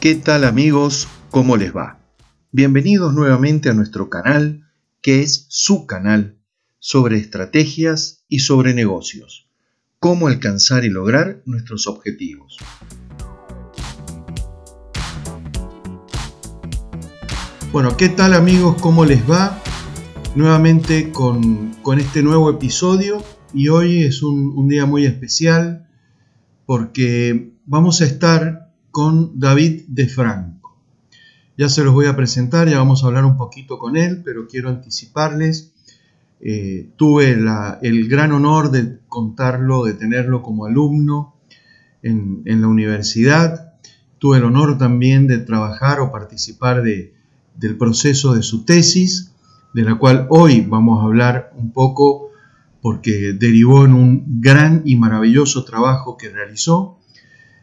¿Qué tal amigos? ¿Cómo les va? Bienvenidos nuevamente a nuestro canal, que es su canal, sobre estrategias y sobre negocios. Cómo alcanzar y lograr nuestros objetivos. Bueno, ¿qué tal amigos? ¿Cómo les va? Nuevamente con, este nuevo episodio y hoy es un, un día muy especial porque vamos a estar con David de Franco. Ya se los voy a presentar, ya vamos a hablar un poquito con él, pero quiero anticiparles. Eh, tuve el gran honor de contarlo, de tenerlo como alumno en, la universidad. Tuve el honor también de trabajar o participar de, del proceso de su tesis, de la cual hoy vamos a hablar un poco porque derivó en un gran y maravilloso trabajo que realizó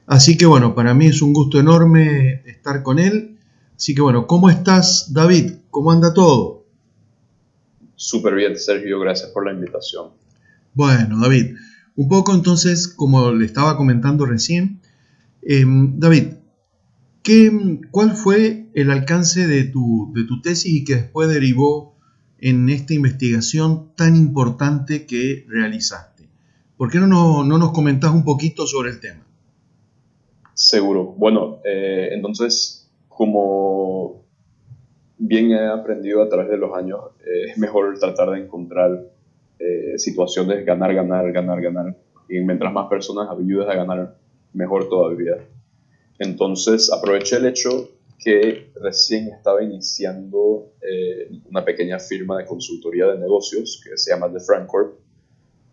Así que bueno, para mí es un gusto enorme estar con él. Así que bueno, ¿cómo estás David? ¿Cómo anda todo? Súper bien, Sergio, gracias por la invitación. Bueno, David, un poco entonces, como le estaba comentando recién, em, David, ¿qué, ¿cuál fue el alcance de tu, de tu tesis y que después derivó en esta investigación tan importante que realizaste? ¿Por qué no, no, no nos comentás un poquito sobre el tema? Seguro. Bueno, eh, entonces, como bien he aprendido a través de los años, eh, es mejor tratar de encontrar eh, situaciones ganar, ganar, ganar, ganar. Y mientras más personas ayudes a ganar, mejor todavía. Entonces, aproveché el hecho que recién estaba iniciando una pequeña firma de consultoría de negocios que se llama The Frank Corp,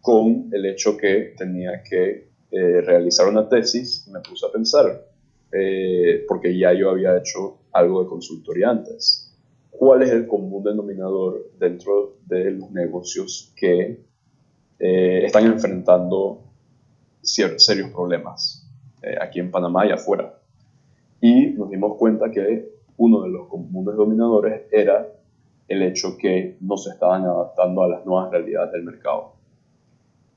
con el hecho que tenía que eh, realizar una tesis, me puse a pensar, eh, porque ya yo había hecho algo de consultoría antes. ¿Cuál es el común denominador dentro de los negocios que eh, están enfrentando serios problemas aquí en Panamá y afuera? Y nos dimos cuenta que uno de los comunes denominadores era el hecho que no se estaban adaptando a las nuevas realidades del mercado.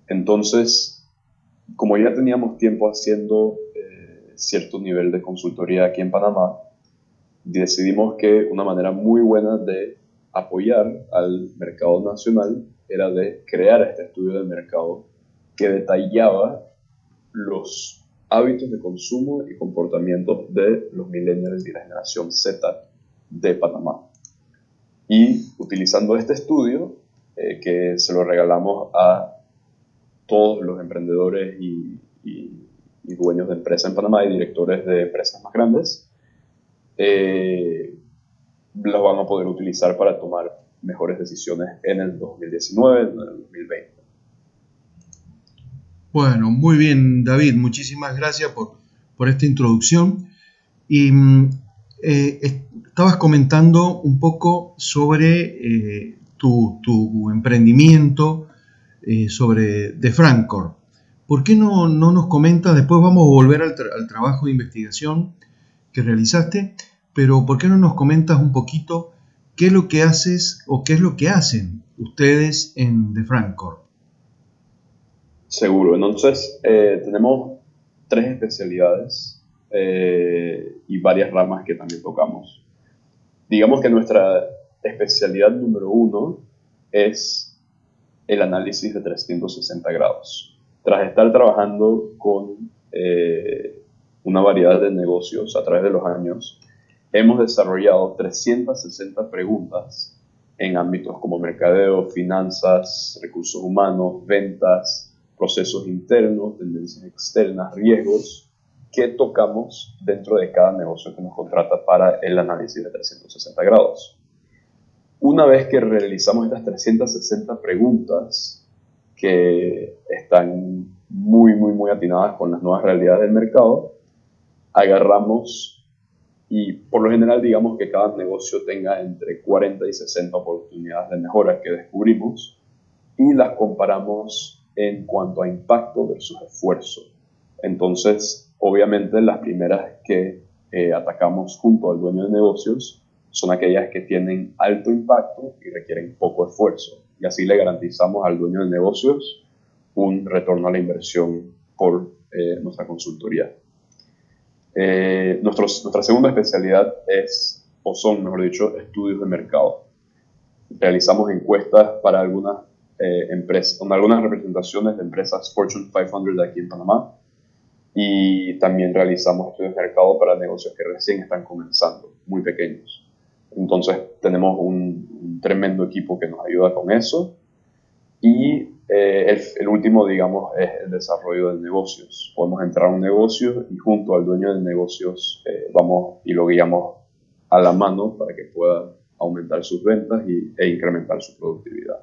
Entonces, como ya teníamos tiempo haciendo eh, cierto nivel de consultoría aquí en Panamá, decidimos que una manera muy buena de apoyar al mercado nacional era de crear este estudio de mercado que detallaba los hábitos de consumo y comportamientos de los millennials y la generación Z de Panamá. Y utilizando este estudio, eh, que se lo regalamos a todos los emprendedores y, dueños de empresas en Panamá y directores de empresas más grandes, eh, los van a poder utilizar para tomar mejores decisiones en el 2019, en el 2020. Bueno, muy bien David, muchísimas gracias por, por esta introducción. Y mm, eh, estabas comentando un poco sobre eh, tu, tu, emprendimiento eh, sobre de Francor. ¿Por qué no, no, nos comentas, después vamos a volver al, trabajo de investigación que realizaste, pero ¿por qué no nos comentas un poquito qué es lo que haces o qué es lo que hacen ustedes en de Francor? Seguro, entonces eh, tenemos tres especialidades eh, y varias ramas que también tocamos. Digamos que nuestra especialidad número uno es el análisis de 360 grados. Tras estar trabajando con eh, una variedad de negocios a través de los años, hemos desarrollado 360 preguntas en ámbitos como mercadeo, finanzas, recursos humanos, ventas, procesos internos, tendencias externas, riesgos, que tocamos dentro de cada negocio que nos contrata para el análisis de 360 grados. Una vez que realizamos estas 360 preguntas que están muy, muy, muy atinadas con las nuevas realidades del mercado, agarramos y por lo general digamos que cada negocio tenga entre 40 y 60 oportunidades de mejora que descubrimos y las comparamos en cuanto a impacto versus esfuerzo. Entonces, obviamente las primeras que eh, atacamos junto al dueño de negocios son aquellas que tienen alto impacto y requieren poco esfuerzo. Y así le garantizamos al dueño de negocios un retorno a la inversión por eh, nuestra consultoría. Eh, nuestra segunda especialidad es, o son, mejor dicho, estudios de mercado. Realizamos encuestas para algunas eh, con algunas representaciones de empresas Fortune 500 aquí en Panamá y también realizamos estudios de mercado para negocios que recién están comenzando, muy pequeños. Entonces tenemos un, tremendo equipo que nos ayuda con eso. Y eh, el, último, digamos, es el desarrollo de negocios. Podemos entrar a un negocio y junto al dueño de negocios eh, vamos y lo guiamos a la mano para que pueda aumentar sus ventas y, e incrementar su productividad.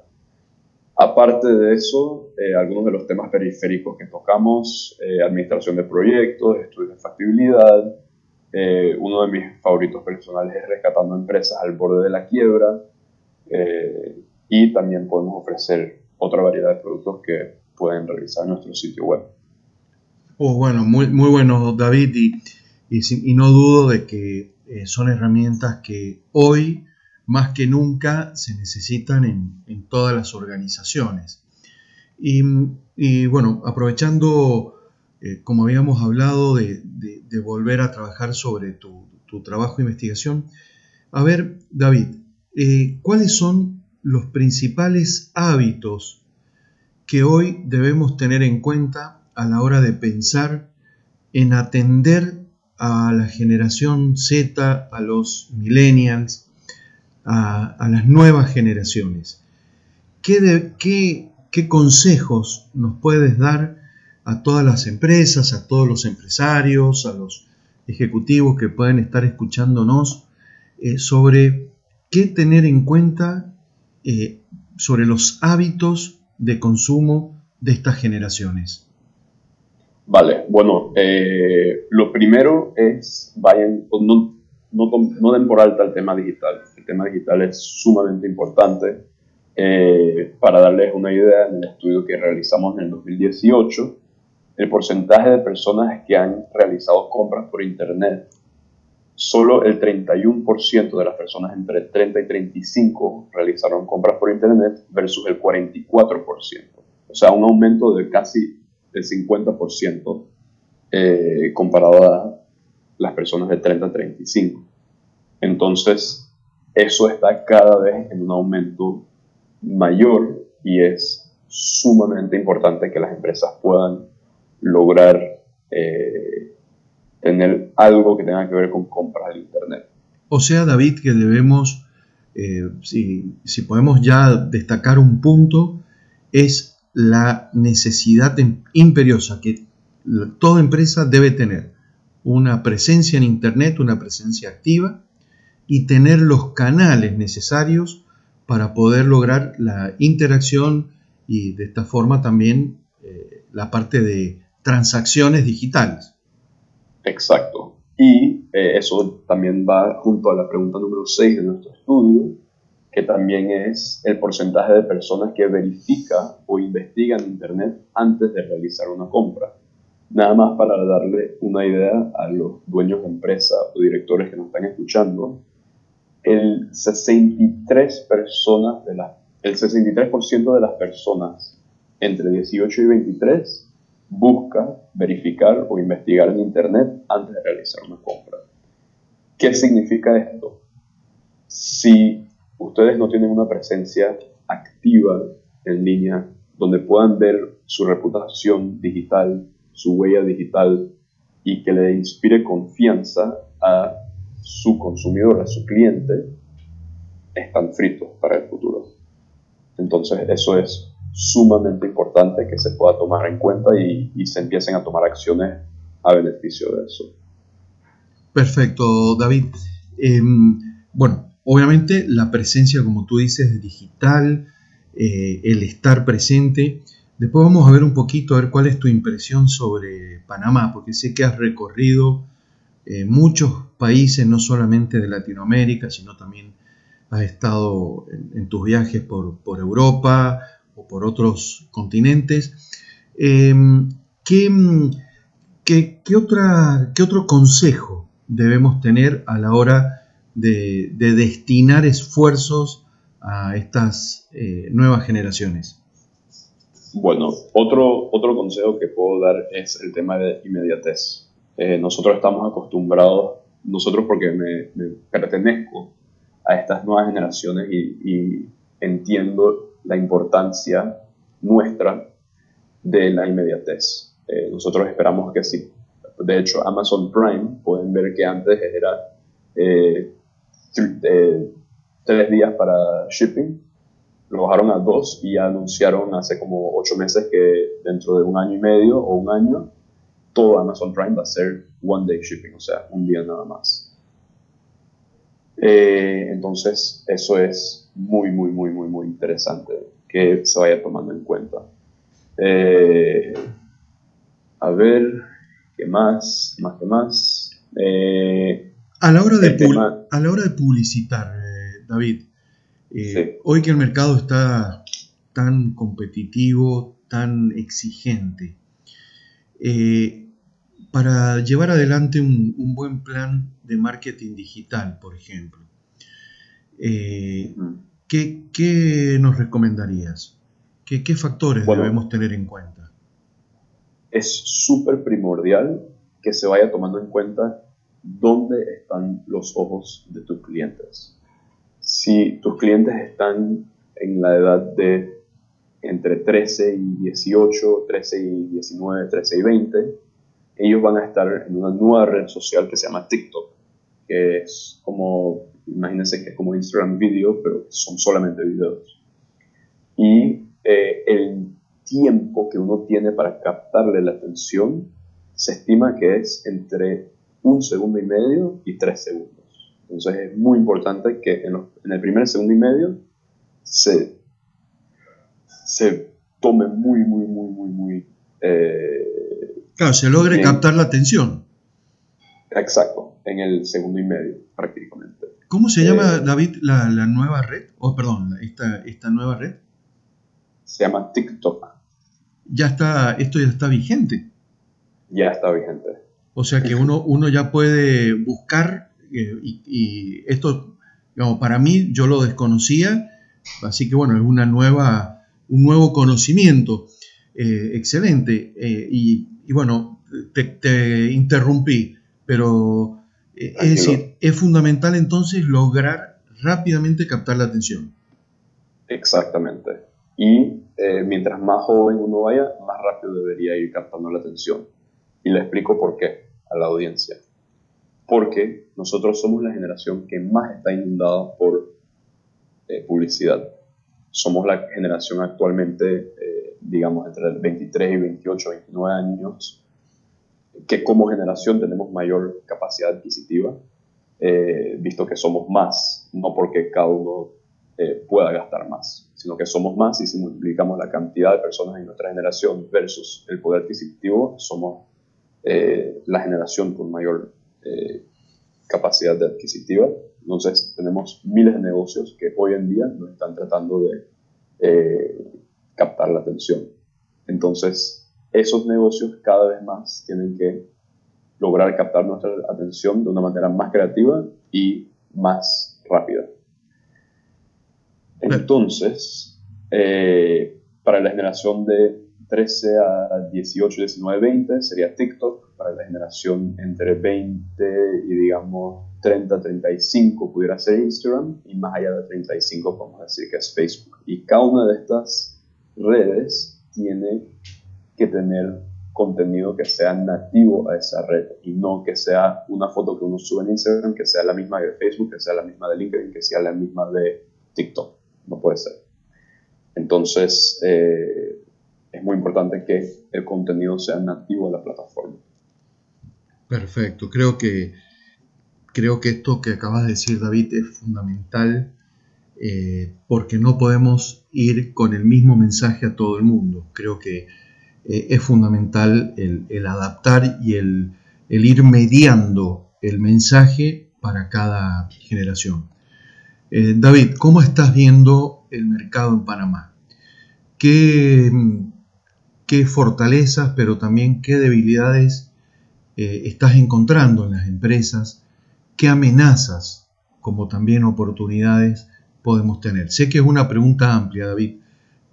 Aparte de eso, eh, algunos de los temas periféricos que tocamos, administración de proyectos, estudios de factibilidad, eh, uno de mis favoritos personales es Rescatando Empresas al borde de la quiebra. Eh, y también podemos ofrecer otra variedad de productos que pueden revisar nuestro sitio web. Oh, bueno, muy, muy bueno, David. Y, y, no dudo de que eh, son herramientas que hoy, más que nunca, se necesitan en, en todas las organizaciones. Y, y bueno, aprovechando eh, como habíamos hablado de, volver a trabajar sobre tu, trabajo de investigación. A ver, David, eh, ¿cuáles son los principales hábitos que hoy debemos tener en cuenta a la hora de pensar en atender a la generación Z, a los millennials, a, las nuevas generaciones? ¿Qué, ¿Qué consejos nos puedes dar a todas las empresas, a todos los empresarios, a los ejecutivos que pueden estar escuchándonos eh, sobre qué tener en cuenta eh, sobre los hábitos de consumo de estas generaciones. Vale, bueno, eh, lo primero es, vayan, no, no, no, den por alta el tema digital. El tema digital es sumamente importante. para darles una idea, en el estudio que realizamos en el 2018, el porcentaje de personas que han realizado compras por Internet, solo el 31% de las personas entre 30 y 35 realizaron compras por Internet versus el 44%. O sea, un aumento de casi el 50% eh, comparado a las personas de 30 a 35. Entonces, eso está cada vez en un aumento mayor y es sumamente importante que las empresas puedan lograr eh, tener algo que tenga que ver con compras del Internet. O sea, David, que debemos, eh, si, si, podemos ya destacar un punto, es la necesidad imperiosa que toda empresa debe tener. Una presencia en Internet, una presencia activa y tener los canales necesarios para poder lograr la interacción y de esta forma también eh, la parte de transacciones digitales. Exacto. Y eh, eso también va junto a la pregunta número 6 de nuestro estudio, que también es el porcentaje de personas que verifica o investiga en Internet antes de realizar una compra. Nada más para darle una idea a los dueños de empresa o directores que nos están escuchando, el 63 personas de el 63% de las personas entre 18 y 23 busca verificar o investigar en Internet antes de realizar una compra. ¿Qué significa esto? Si ustedes no tienen una presencia activa en línea donde puedan ver su reputación digital, su huella digital y que le inspire confianza a su consumidor, a su cliente, están fritos para el futuro. Entonces eso es sumamente importante que se pueda tomar en cuenta y, se empiecen a tomar acciones a beneficio de eso. Perfecto, David. Em, bueno, obviamente la presencia, como tú dices, digital, eh, el estar presente. Después vamos a ver un poquito, a ver cuál es tu impresión sobre Panamá, porque sé que has recorrido eh, muchos países, no solamente de Latinoamérica, sino también has estado en, tus viajes por, por Europa, o por otros continentes. Em, ¿qué, qué, otra, ¿Qué otro consejo debemos tener a la hora de, destinar esfuerzos a estas eh, nuevas generaciones? Bueno, otro, otro consejo que puedo dar es el tema de inmediatez. Eh, nosotros estamos acostumbrados, nosotros porque me, pertenezco a estas nuevas generaciones y, entiendo la importancia nuestra de la inmediatez. Eh, nosotros esperamos que sí. De hecho, Amazon Prime, pueden ver que antes era eh, tres días para shipping, lo bajaron a dos y anunciaron hace como ocho meses que dentro de un año y medio o un año todo Amazon Prime va a ser one day shipping, o sea, un día nada más. Eh, entonces, eso es muy, muy, muy, muy, muy interesante que se vaya tomando en cuenta. Eh, a ver, ¿qué más? ¿Más qué más? Eh, a, la hora de a la hora de publicitar, David, hoy que el mercado está tan competitivo, tan exigente, para llevar adelante un, buen plan de marketing digital, por ejemplo. Eh, ¿qué, nos recomendarías? ¿Qué, factores debemos tener en cuenta? Es súper primordial que se vaya tomando en cuenta dónde están los ojos de tus clientes. Si tus clientes están en la edad de entre 13 y 18, 13 y 19, 13 y 20, ellos van a estar en una nueva red social que se llama TikTok, que es como, imagínense que es como Instagram Video, pero son solamente videos. Y eh, el tiempo que uno tiene para captarle la atención se estima que es entre un segundo y medio y tres segundos. Entonces es muy importante que en, el primer segundo y medio se, se tome muy, muy, muy, muy, muy eh, Claro, se logre captar la atención. Exacto, en el segundo y medio, prácticamente. ¿Cómo se llama, eh, David, la, nueva red? O oh, perdón, esta, esta nueva red. Se llama TikTok. Ya está, esto ya está vigente. Ya está vigente. O sea que uno, uno ya puede buscar, eh, y, esto, digamos, para mí yo lo desconocía, así que bueno, es una nueva, un nuevo conocimiento. Eh, excelente. y y bueno, te, interrumpí, pero eh, es decir, es fundamental entonces lograr rápidamente captar la atención. Exactamente. Y eh, mientras más joven uno vaya, más rápido debería ir captando la atención. Y le explico por qué a la audiencia. Porque nosotros somos la generación que más está inundada por eh, publicidad. Somos la generación actualmente digamos, entre 23 y 28, 29 años, que como generación tenemos mayor capacidad adquisitiva, eh, visto que somos más, no porque cada uno eh, pueda gastar más, sino que somos más y si multiplicamos la cantidad de personas en nuestra generación versus el poder adquisitivo, somos eh, la generación con mayor capacidad adquisitiva. Entonces tenemos miles de negocios que hoy en día nos están tratando de captar la atención. Entonces, esos negocios cada vez más tienen que lograr captar nuestra atención de una manera más creativa y más rápida. Entonces, eh, para la generación de 13 a 18, 19, 20 sería TikTok, para la generación entre 20 y digamos 30, 35 pudiera ser Instagram y más allá de 35 podemos decir que es Facebook. Y cada una de estas redes tiene que tener contenido que sea nativo a esa red y no que sea una foto que uno sube en Instagram, que sea la misma de Facebook, que sea la misma de LinkedIn, que sea la misma de TikTok. No puede ser. Entonces, eh, es muy importante que el contenido sea nativo a la plataforma. Perfecto. Creo que, creo que esto que acabas de decir, David, es fundamental eh, porque no podemos ir con el mismo mensaje a todo el mundo. Creo que eh, es fundamental el, adaptar y el, ir mediando el mensaje para cada generación. Eh, David, ¿cómo estás viendo el mercado en Panamá? ¿Qué, qué fortalezas, pero también qué debilidades estás encontrando en las empresas? ¿Qué amenazas, como también oportunidades, podemos tener? Sé que es una pregunta amplia, David,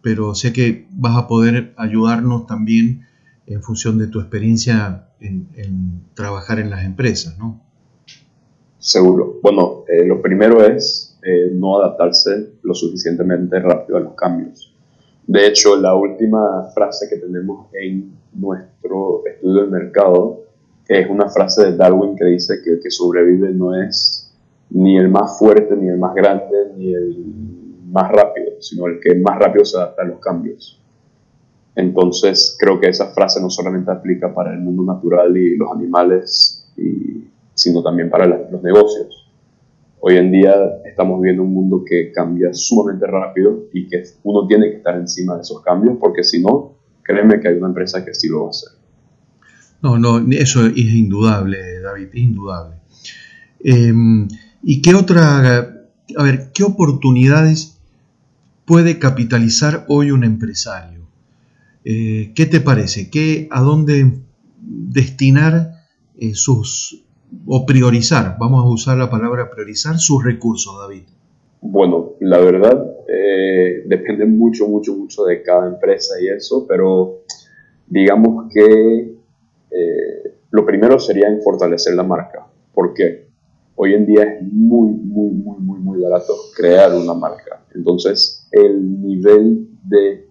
pero sé que vas a poder ayudarnos también en función de tu experiencia en, trabajar en las empresas, ¿no? Seguro. Bueno, eh, lo primero es eh, no adaptarse lo suficientemente rápido a los cambios. De hecho, la última frase que tenemos en nuestro estudio del mercado es una frase de Darwin que dice que el que sobrevive no es ni el más fuerte, ni el más grande, ni el más rápido, sino el que más rápido se adapta a los cambios. Entonces creo que esa frase no solamente aplica para el mundo natural y los animales, sino también para los negocios. Hoy en día estamos viendo un mundo que cambia sumamente rápido y que uno tiene que estar encima de esos cambios porque si no, créeme que hay una empresa que sí lo va a hacer. No, no, eso es indudable, David, indudable. Em, ¿Y qué otra, a ver, qué oportunidades puede capitalizar hoy un empresario? Eh, ¿Qué te parece? ¿Qué, ¿A dónde destinar eh, sus, o priorizar, vamos a usar la palabra priorizar, sus recursos, David? Bueno, la verdad eh, depende mucho, mucho, mucho de cada empresa y eso, pero digamos que lo primero sería en fortalecer la marca. ¿Por qué? Hoy en día es muy, muy, muy, muy, muy barato crear una marca. Entonces, el nivel de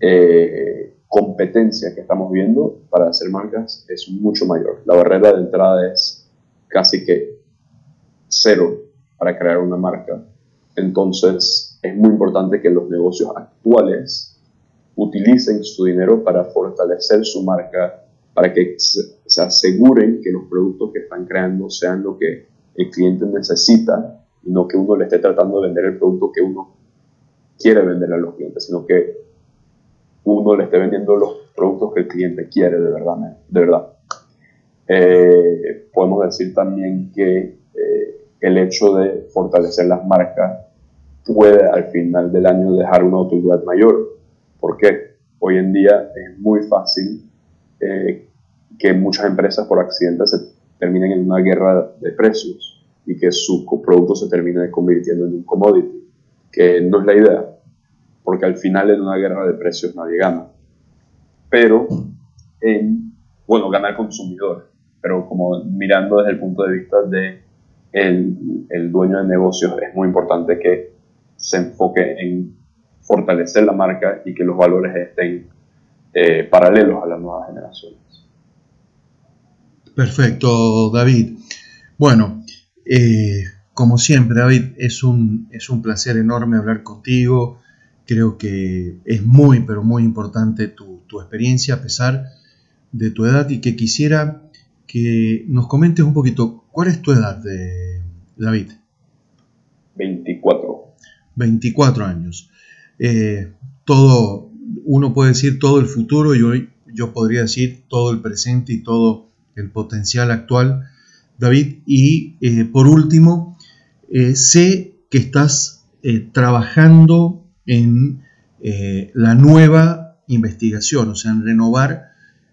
eh, competencia que estamos viendo para hacer marcas es mucho mayor. La barrera de entrada es casi que cero para crear una marca. Entonces es muy importante que los negocios actuales utilicen su dinero para fortalecer su marca, para que se aseguren que los productos que están creando sean lo que el cliente necesita y no que uno le esté tratando de vender el producto que uno quiere vender a los clientes, sino que uno le esté vendiendo los productos que el cliente quiere de verdad. De verdad. Eh, podemos decir también que eh, el hecho de fortalecer las marcas puede al final del año dejar una utilidad mayor. porque Hoy en día es muy fácil eh, que muchas empresas por accidente se terminen en una guerra de precios y que su producto se termine convirtiendo en un commodity, que no es la idea porque al final en una guerra de precios nadie gana. Pero en, bueno, gana el consumidor, pero como mirando desde el punto de vista de el, el dueño de negocios, es muy importante que se enfoque en fortalecer la marca y que los valores estén eh, paralelos a las nuevas generaciones. Perfecto, David. Bueno, eh, como siempre, David, es un, es un placer enorme hablar contigo. Creo que es muy, pero muy importante tu, experiencia a pesar de tu edad y que quisiera que nos comentes un poquito, ¿cuál es tu edad, de, David? 24. 24 años. Eh, todo, uno puede decir todo el futuro y hoy yo podría decir todo el presente y todo el potencial actual, David. Y eh, por último, eh, sé que estás trabajando en eh, la nueva investigación, o sea, en renovar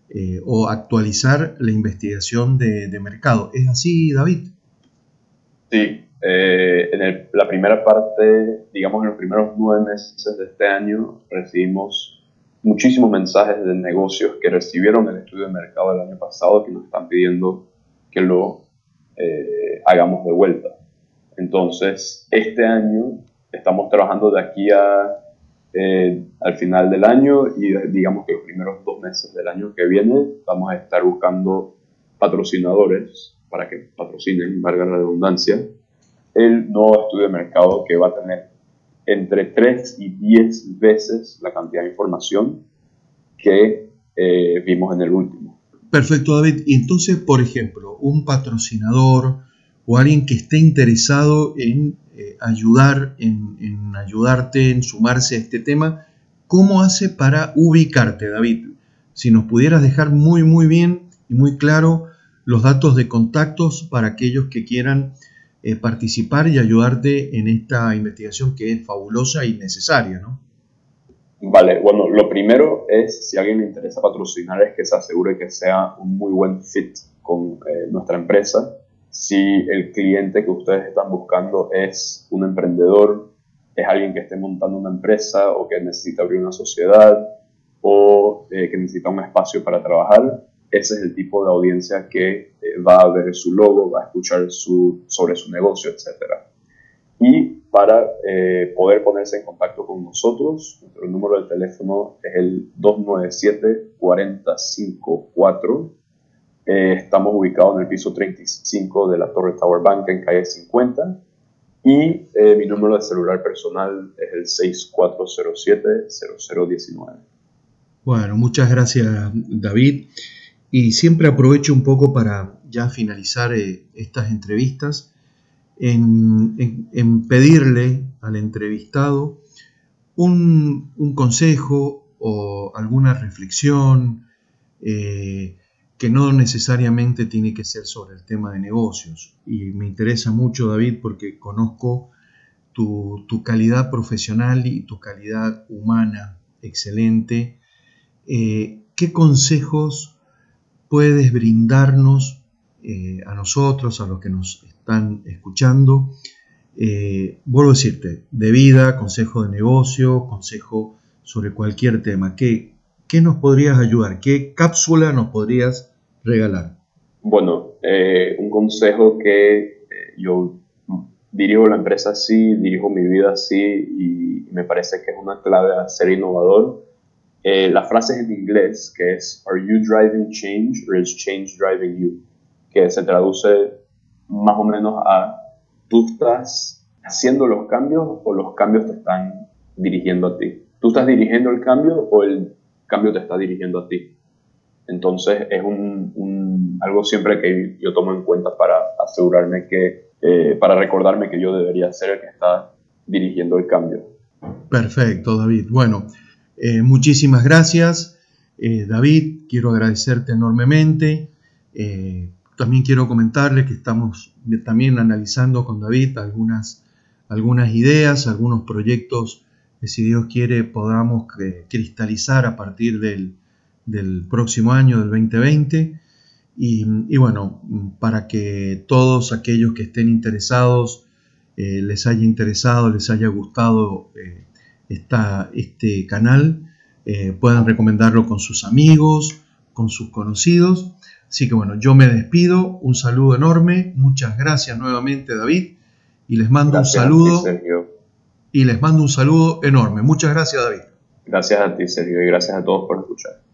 eh, o actualizar la investigación de, mercado. ¿Es así, David? Sí, eh, en la primera parte, digamos en los primeros nueve meses de este año, recibimos muchísimos mensajes de negocios que recibieron el estudio de mercado del año pasado que nos están pidiendo que lo hagamos de vuelta. Entonces, este año estamos trabajando de aquí a, eh, al final del año y digamos que los primeros dos meses del año que viene vamos a estar buscando patrocinadores para que patrocinen, valga la redundancia, el nuevo estudio de mercado que va a tener entre 3 y 10 veces la cantidad de información que eh, vimos en el último. Perfecto, David. Y entonces, por ejemplo, un patrocinador o alguien que esté interesado en eh, ayudar, en, ayudarte, en sumarse a este tema, ¿cómo hace para ubicarte, David? Si nos pudieras dejar muy, muy bien y muy claro los datos de contactos para aquellos que quieran eh, participar y ayudarte en esta investigación que es fabulosa y necesaria, ¿no? Vale, bueno, lo primero es, si alguien le interesa patrocinar, es que se asegure que sea un muy buen fit con eh, nuestra empresa si el cliente que ustedes están buscando es un emprendedor, es alguien que esté montando una empresa o que necesita abrir una sociedad, o que necesita un espacio para trabajar, ese es el tipo de audiencia que va a ver su logo, va a escuchar sobre su negocio, etc. Y para eh, poder ponerse en contacto con nosotros. Nuestro número de teléfono es el 297-454. Eh, estamos ubicados en el piso 35 de la Torre Tower Bank en calle 50. Y eh, mi número de celular personal es el 6407-0019. Bueno, muchas gracias David. Y siempre aprovecho un poco para ya finalizar estas entrevistas en, pedirle al entrevistado un, consejo o alguna reflexión eh, que no necesariamente tiene que ser sobre el tema de negocios. Y me interesa mucho, David, porque conozco tu, calidad profesional y tu calidad humana excelente. Eh, ¿Qué consejos puedes brindarnos eh, a nosotros, a los que nos están escuchando. Eh, vuelvo a decirte, de vida, consejo de negocio, consejo sobre cualquier tema. ¿Qué, qué nos podrías ayudar? ¿Qué cápsula nos podrías regalar? Bueno, eh, un consejo que eh, yo dirijo la empresa así, dirijo mi vida así y me parece que es una clave a ser innovador. la frase es en inglés que es Are you driving change or is change driving you? Que se traduce más o menos a tú estás haciendo los cambios o los cambios te están dirigiendo a ti. Tú estás dirigiendo el cambio o el cambio te está dirigiendo a ti. Entonces es un, algo siempre que yo tomo en cuenta para asegurarme que, eh, para recordarme que yo debería ser el que está dirigiendo el cambio. Perfecto, David. Bueno, eh, muchísimas gracias. Eh, David, quiero agradecerte enormemente. También quiero comentarle que estamos también analizando con David algunas, algunas ideas, algunos proyectos que si Dios quiere podamos eh, cristalizar a partir del, próximo año, del 2020. Y, bueno, para que todos aquellos que estén interesados, eh, les haya interesado, les haya gustado eh, este canal, puedan recomendarlo con sus amigos, con sus conocidos Así que bueno, yo me despido, un saludo enorme, muchas gracias nuevamente David y les mando un saludo. y les mando un saludo enorme. Muchas gracias David. Gracias a ti Sergio y gracias a todos por escuchar.